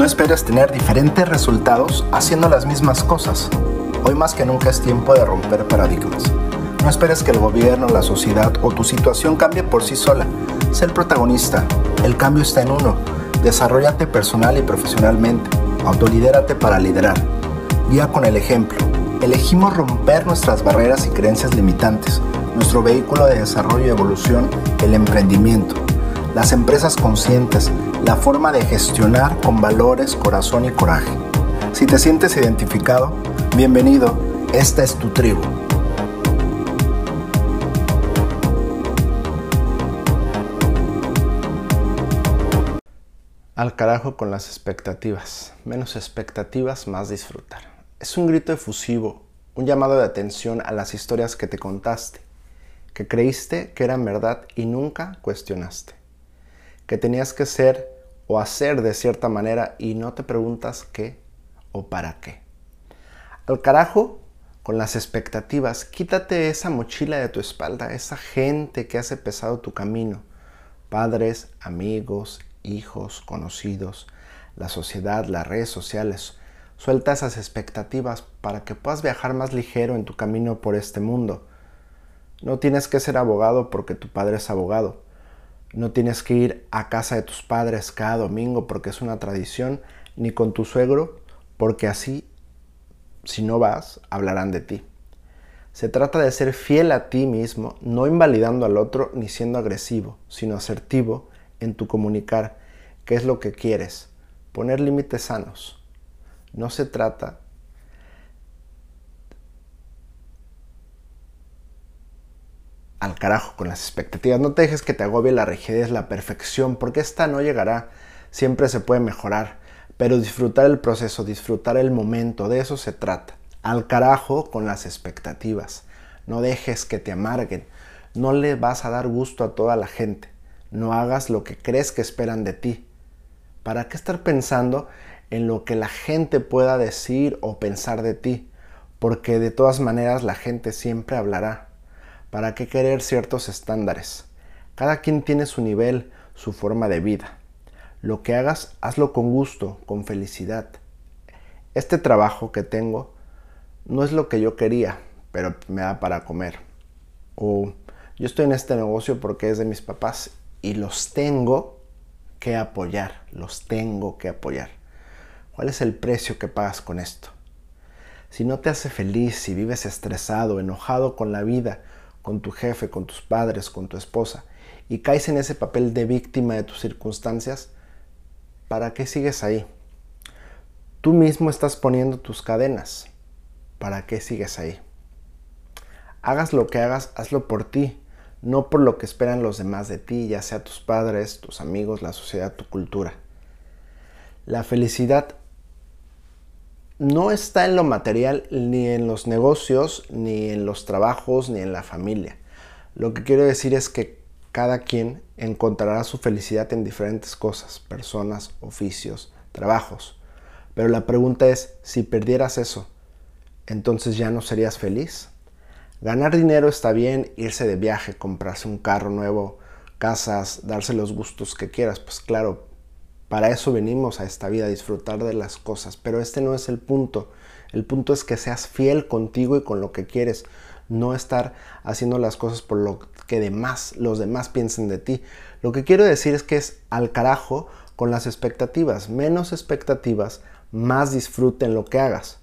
No esperes tener diferentes resultados haciendo las mismas cosas. Hoy más que nunca es tiempo de romper paradigmas. No esperes que el gobierno, la sociedad o tu situación cambie por sí sola. Sé el protagonista. El cambio está en uno. Desarrollate personal y profesionalmente. Autolidérate para liderar. Guía con el ejemplo. Elegimos romper nuestras barreras y creencias limitantes. Nuestro vehículo de desarrollo y evolución, el emprendimiento. Las empresas conscientes, la forma de gestionar con valores, corazón y coraje. Si te sientes identificado, bienvenido, esta es tu tribu. Al carajo con las expectativas. Menos expectativas, más disfrutar. Es un grito efusivo, un llamado de atención a las historias que te contaste, que creíste que eran verdad y nunca cuestionaste, que tenías que ser o hacer de cierta manera y no te preguntas qué o para qué. Al carajo con las expectativas, quítate esa mochila de tu espalda, esa gente que hace pesado tu camino, padres, amigos, hijos, conocidos, la sociedad, las redes sociales. Suelta esas expectativas para que puedas viajar más ligero en tu camino por este mundo. No tienes que ser abogado porque tu padre es abogado. No tienes que ir a casa de tus padres cada domingo porque es una tradición, ni con tu suegro porque así, si no vas, hablarán de ti. Se trata de ser fiel a ti mismo, no invalidando al otro ni siendo agresivo, sino asertivo en tu comunicar qué es lo que quieres, poner límites sanos. No se trata al carajo con las expectativas. No te dejes que te agobie la rigidez, la perfección, porque esta no llegará. Siempre se puede mejorar, pero disfrutar el proceso, disfrutar el momento, de eso se trata. Al carajo con las expectativas. No dejes que te amarguen. No le vas a dar gusto a toda la gente. No hagas lo que crees que esperan de ti. ¿Para qué estar pensando en lo que la gente pueda decir o pensar de ti? Porque de todas maneras la gente siempre hablará. ¿Para qué querer ciertos estándares? Cada quien tiene su nivel, su forma de vida. Lo que hagas, hazlo con gusto, con felicidad. Este trabajo que tengo no es lo que yo quería, pero me da para comer. O yo estoy en este negocio porque es de mis papás y los tengo que apoyar, los tengo que apoyar. ¿Cuál es el precio que pagas con esto? Si no te hace feliz, si vives estresado, enojado con la vida, con tu jefe, con tus padres, con tu esposa, y caes en ese papel de víctima de tus circunstancias, ¿para qué sigues ahí? Tú mismo estás poniendo tus cadenas. ¿Para qué sigues ahí? Hagas lo que hagas, hazlo por ti, no por lo que esperan los demás de ti, ya sea tus padres, tus amigos, la sociedad, tu cultura. La felicidad no está en lo material, ni en los negocios, ni en los trabajos, ni en la familia. Lo que quiero decir es que cada quien encontrará su felicidad en diferentes cosas, personas, oficios, trabajos. Pero la pregunta es, si perdieras eso, entonces ya no serías feliz. Ganar dinero está bien, irse de viaje, comprarse un carro nuevo, casas, darse los gustos que quieras, pues claro, para eso venimos a esta vida, a disfrutar de las cosas, pero este no es el punto. El punto es que seas fiel contigo y con lo que quieres, no estar haciendo las cosas por lo que demás, los demás piensen de ti. Lo que quiero decir es que es al carajo con las expectativas, menos expectativas, más disfrute en lo que hagas.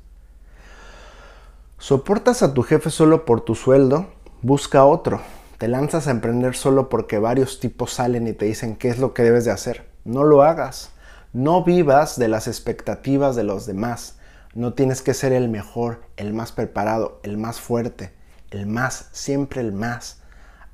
¿Soportas a tu jefe solo por tu sueldo? Busca otro. Te lanzas a emprender solo porque varios tipos salen y te dicen qué es lo que debes de hacer. No lo hagas. No vivas de las expectativas de los demás. No tienes que ser el mejor, el más preparado, el más fuerte, el más, siempre el más.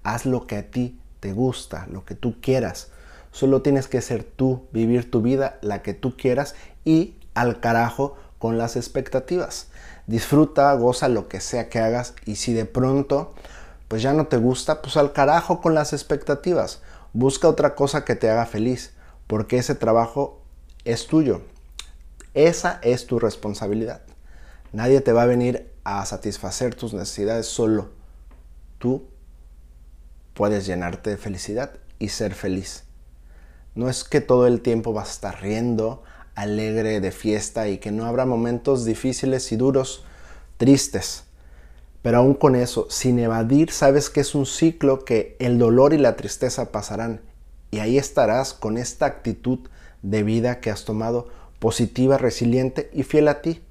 Haz lo que a ti te gusta, lo que tú quieras. Solo tienes que ser tú, vivir tu vida, la que tú quieras y al carajo con las expectativas disfruta, goza lo que sea que hagas y si de pronto pues ya no te gusta, pues al carajo con las expectativas. Busca otra cosa que te haga feliz, porque ese trabajo es tuyo. Esa es tu responsabilidad. Nadie te va a venir a satisfacer tus necesidades solo. Tú puedes llenarte de felicidad y ser feliz. No es que todo el tiempo vas a estar riendo, alegre, de fiesta y que no habrá momentos difíciles y duros, tristes. Pero aún con eso, sin evadir, sabes que es un ciclo que el dolor y la tristeza pasarán. Y ahí estarás con esta actitud de vida que has tomado, positiva, resiliente y fiel a ti.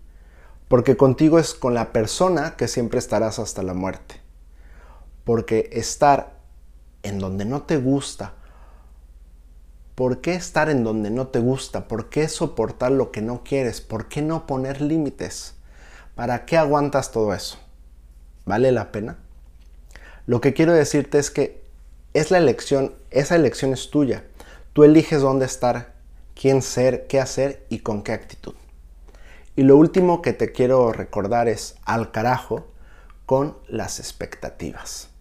Porque contigo es con la persona que siempre estarás hasta la muerte. Porque estar en donde no te gusta, ¿por qué estar en donde no te gusta? ¿Por qué soportar lo que no quieres? ¿Por qué no poner límites? ¿Para qué aguantas todo eso? ¿Vale la pena? Lo que quiero decirte es que es la elección, esa elección es tuya. Tú eliges dónde estar, quién ser, qué hacer y con qué actitud. Y lo último que te quiero recordar es al carajo con las expectativas.